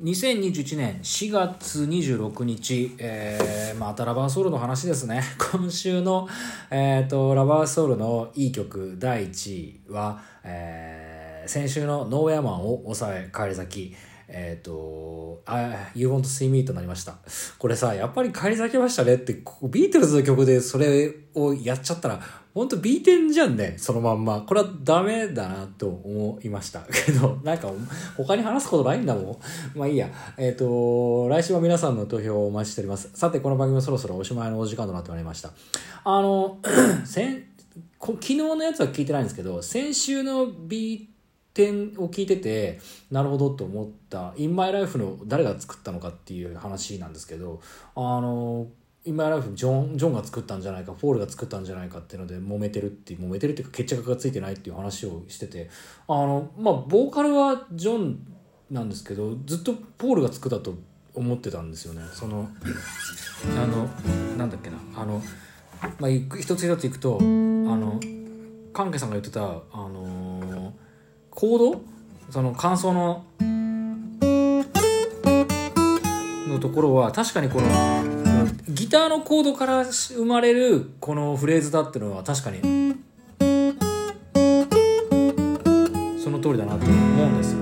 2021年4月26日、えー、またラバーソウルの話ですね。今週の、えーと、ラバーソウルのいい曲第1位は、えー、先週のノーヤマンを抑え帰り咲き、えっ、ー、と、あ、You Want to See Me となりました。これさ、やっぱり帰り咲きましたねって、ビートルズの曲でそれをやっちゃったら、ほんと B 点じゃんね、そのまんま。これはダメだなと思いました。けど、なんか他に話すことないんだもん。まあいいや。えっ、ー、と、来週も皆さんの投票をお待ちしております。さて、この番組はそろそろおしまいのお時間となってまいりました。あの、先、昨日のやつは聞いてないんですけど、先週の B 点を聞いてて、なるほどと思った、インマイライフの誰が作ったのかっていう話なんですけど、あの、今ライフジョンジョンが作ったんじゃないかポールが作ったんじゃないかっていうので揉めてるっていう揉めてるっていうか決着がついてないっていう話をしててあのまあボーカルはジョンなんですけどずっとポールが作ったと思ってたんですよね。そのあのなんだっけな。あのまあ一つ一ついくとあの関係さんが言ってたあのコード？その感想の？のところは確かにこのギターのコードから生まれるこのフレーズだっていうのは確かにその通りだなと思うんです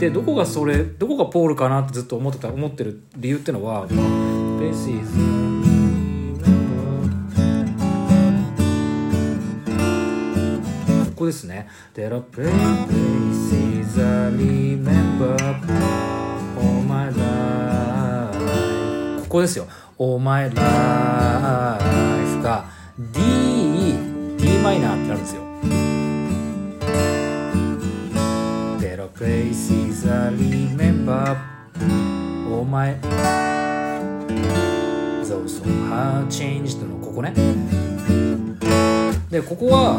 けどでどこがそれどこがポールかなってずっと思ってた思ってる理由っていうのは「This is ここですね。There are places I remember all my life ここですよ。お前ライフが D、D マイナーってなるんですよ。There are places I remember お前 Those who have changed のここね。で、ここは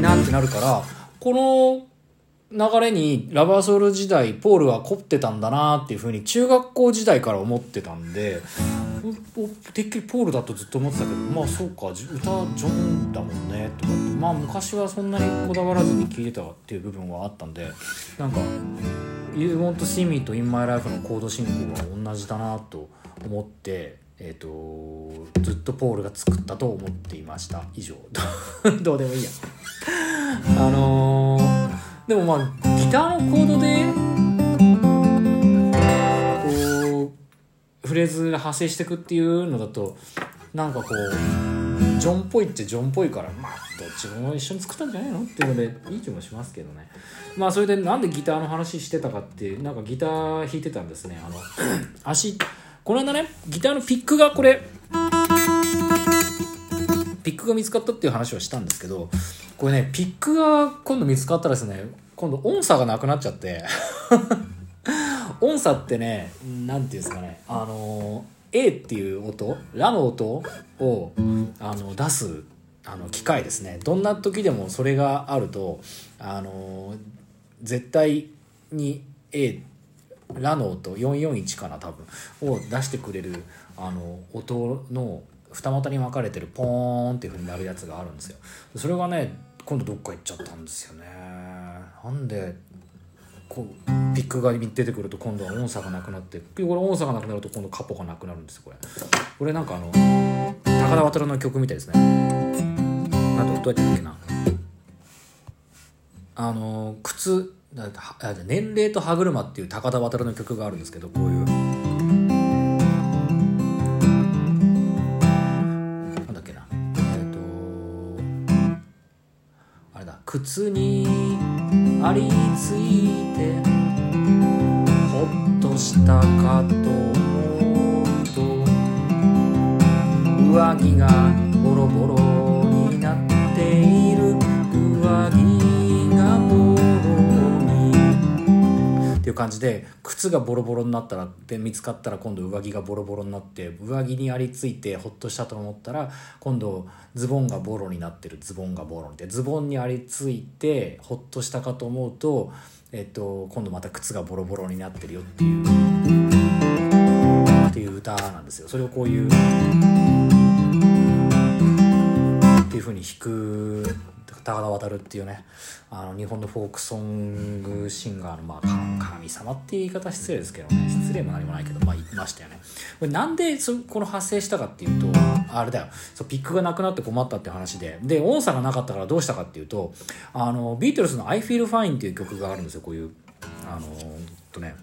なるからこの流れにラバーソウル時代ポールは凝ってたんだなっていうふうに中学校時代から思ってたんでてっきりポールだとずっと思ってたけどまあそうか歌ジョンだもんねとかって。まあ昔はそんなにこだわらずに聴いてたっていう部分はあったんでなんか「You Want to See Me」と「In My Life」のコード進行が同じだなと思ってえーと、ずっとポールが作ったと思っていました。以上。どうでもいいや。あのー、でもまあギターのコードでこうフレーズが派生していくっていうのだとなんかこうジョンっぽいっちゃジョンっぽいからまあどっちも一緒に作ったんじゃないの？っていうのでいい気もしますけどね。まあそれでなんでギターの話してたかってなんかギター弾いてたんですねあの足この間ねギターのピックがこれ。ピックが見つかったっていう話をしたんですけどこれねピックが今度見つかったらですね今度音差がなくなっちゃって。音差ってね何て言うんですかねあの A っていう音ラの音をあの出すあの機械ですね。どんな時でもそれがあるとあの絶対に A ラの音441かな多分を出してくれるあの音の二股に分かれてるポーンっていう風になるやつがあるんですよ。それがね今度どっか行っちゃったんですよね。なんでこうピックが出てくると今度は音差がなくなってこれ音差がなくなると今度カポがなくなるんですよこれ。これなんかあの高田渡の曲みたいですね。なんとどうやってやっけな。あの靴年齢と歯車っていう高田渡の曲があるんですけどこういう靴にありついてほっとしたかと思うと上着がボロボロ。いう感じで靴がボロボロになったらで見つかったら今度上着がボロボロになって上着にありついてほっとしたと思ったら今度ズボンがボロになってるズボンがボロにでズボンにありついてほっとしたかと思うと、えっと、今度また靴がボロボロになってるよっていうっていう歌なんですよ。それをこういうっていうふうに弾く高田渡るっていうねあの日本のフォークソングシンガーの、まあ、神様っていう言い方失礼ですけどね失礼も何もないけど、まあ、いましたよね。これなんでそこの発生したかっていうとあれだよ。そうピックがなくなって困ったって話で。で音差がなかったからどうしたかっていうとあのビートルズの「I Feel Fine」っていう曲があるんですよこういう。あのとね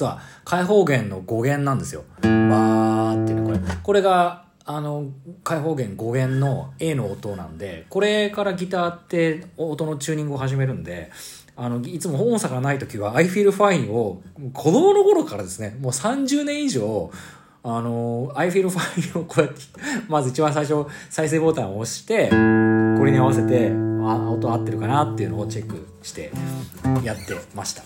実は開放弦の語源なんですよ。わーっていうねこれこれがあの開放弦語源の A の音なんでこれからギターって音のチューニングを始めるんであのいつも音差がない時は「I feel fine」を子供の頃からですねもう30年以上あの、I feel fine をこうやって、まず一番最初、再生ボタンを押して、これに合わせて、あ、音合ってるかなっていうのをチェックしてやってました。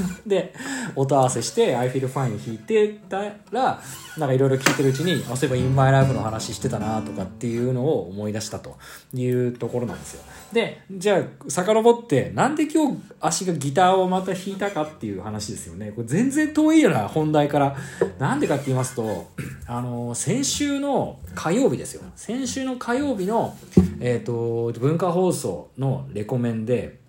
で、音合わせして、I feel fine 弾いてたら、なんかいろいろ聞いてるうちに、あ、そういえば In My Life の話してたなとかっていうのを思い出したというところなんですよ。で、じゃあ、遡って、なんで今日足がギターをまた弾いたかっていう話ですよね。これ全然遠いよな、本題から。なんでかって言いますと、あの、先週の火曜日ですよ。先週の火曜日の、えっ、と、文化放送のレコメンで、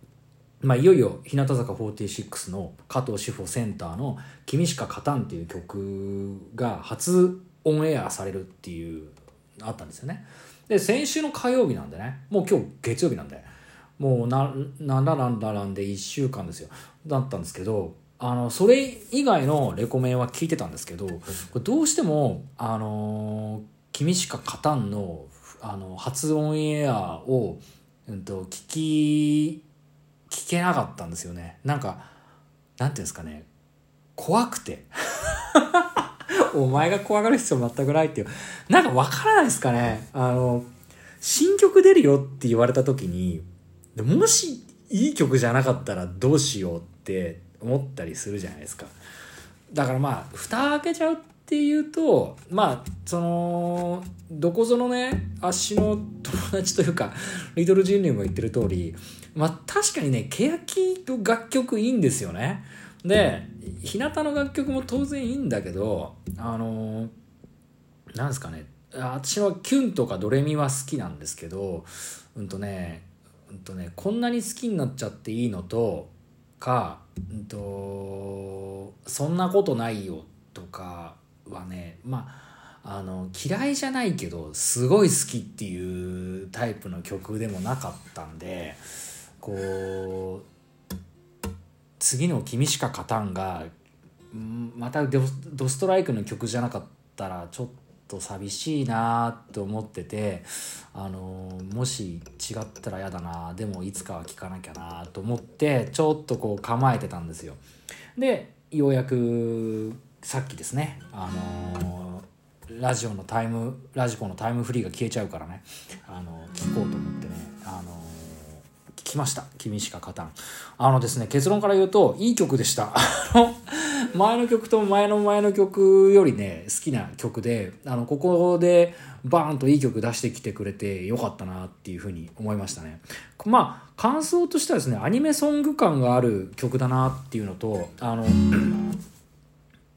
まあ、いよいよ日向坂46の加藤志保センターの「君しか勝たん」っていう曲が初オンエアされるっていうあったんですよね。で先週の火曜日なんでねもう今日月曜日なんでもうななんだなんだなんで1週間ですよだったんですけどあのそれ以外のレコメンは聞いてたんですけどどうしても「あの君しか勝たんの」あの初オンエアを、うん、と聞き聞けなかったんですよね。なんかなんていうんですかね。怖くて。お前が怖がる必要全くないっていう。なんかわからないですかね。あの新曲出るよって言われた時にもしいい曲じゃなかったらどうしようって思ったりするじゃないですか。だからまあ蓋開けちゃうっていうとまあそのどこぞのね足の友達というかリトルジンリーも言ってる通りまあ確かにね欅と楽曲いいんですよね。で日向の楽曲も当然いいんだけどあのなんですかね私はキュンとかドレミは好きなんですけどうんとねうんとねこんなに好きになっちゃっていいのとか、うんと、そんなことないよとかはねまああの嫌いじゃないけどすごい好きっていうタイプの曲でもなかったんでこう次の「君しか勝たんが」またドストライクの曲じゃなかったらちょっと寂しいなと思っててあのもし違ったら嫌だなでもいつかは聴かなきゃなと思ってちょっとこう構えてたんですよ。でようやくさっきですねあのラジオのタイムラジコのタイムフリーが消えちゃうからねあの聞こうと思ってねあの聞きました「君しか勝たん」あのですね結論から言うといい曲でした。前の曲と前の前の曲よりね好きな曲であのここでバーンといい曲出してきてくれてよかったなっていうふうに思いましたね。まあ感想としてはですねアニメソング感がある曲だなっていうのとあの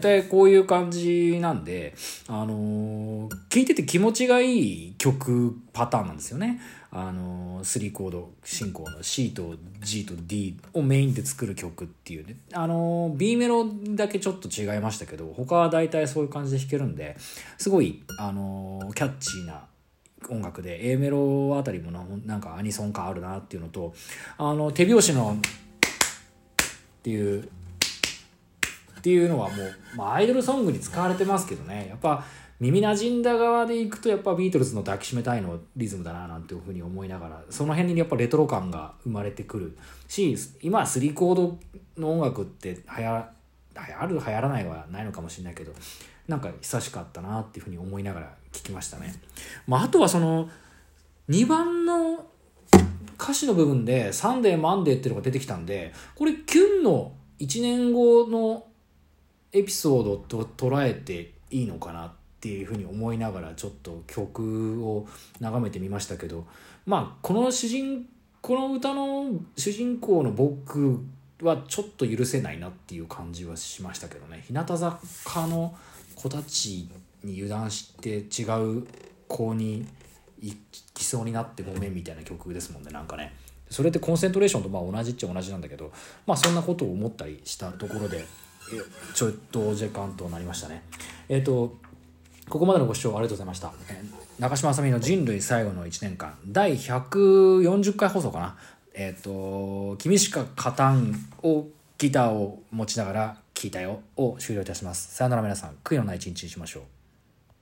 大体こういう感じなんで、あのー、聴いてて気持ちがいい曲パターンなんですよね。あのー、3コード進行の C と G と D をメインで作る曲っていうね。あのー、B メロだけちょっと違いましたけど、他は大体そういう感じで弾けるんで、すごい、あの、キャッチーな音楽で A メロあたりもなんかアニソン感あるなっていうのとあの手拍子のっていうっていうのはもう、まあ、アイドルソングに使われてますけどねやっぱ耳なじんだ側でいくとやっぱビートルズの抱きしめたいのリズムだななんていうふうに思いながらその辺にやっぱレトロ感が生まれてくるし今は3コードの音楽って流行流行る流行らないはないのかもしれないけどなんか久しかったなっていうふうに思いながら聞きましたね。まあ、あとはその2番の歌詞の部分で「サンデーマンデー」っていうのが出てきたんでこれキュンの1年後のエピソードと捉えていいのかなっていうふうに思いながらちょっと曲を眺めてみましたけどまあこの主人この歌の主人公の僕はちょっと許せないなっていう感じはしましたけどね。日向坂の子たちに油断して違う子に行きそうになってごめんみたいな曲ですもんねなんかね。それってコンセントレーションとまあ同じっちゃ同じなんだけどまあそんなことを思ったりしたところでちょっと時間となりましたね。えっ、ー、と、ここまでのご視聴ありがとうございました。中島あさみの人類最後の1年間、第140回放送かな。えっ、ー、と、君しか勝たんをギターを持ちながら聞いたよを終了いたします。さよなら皆さん、悔いのない一日にしましょう。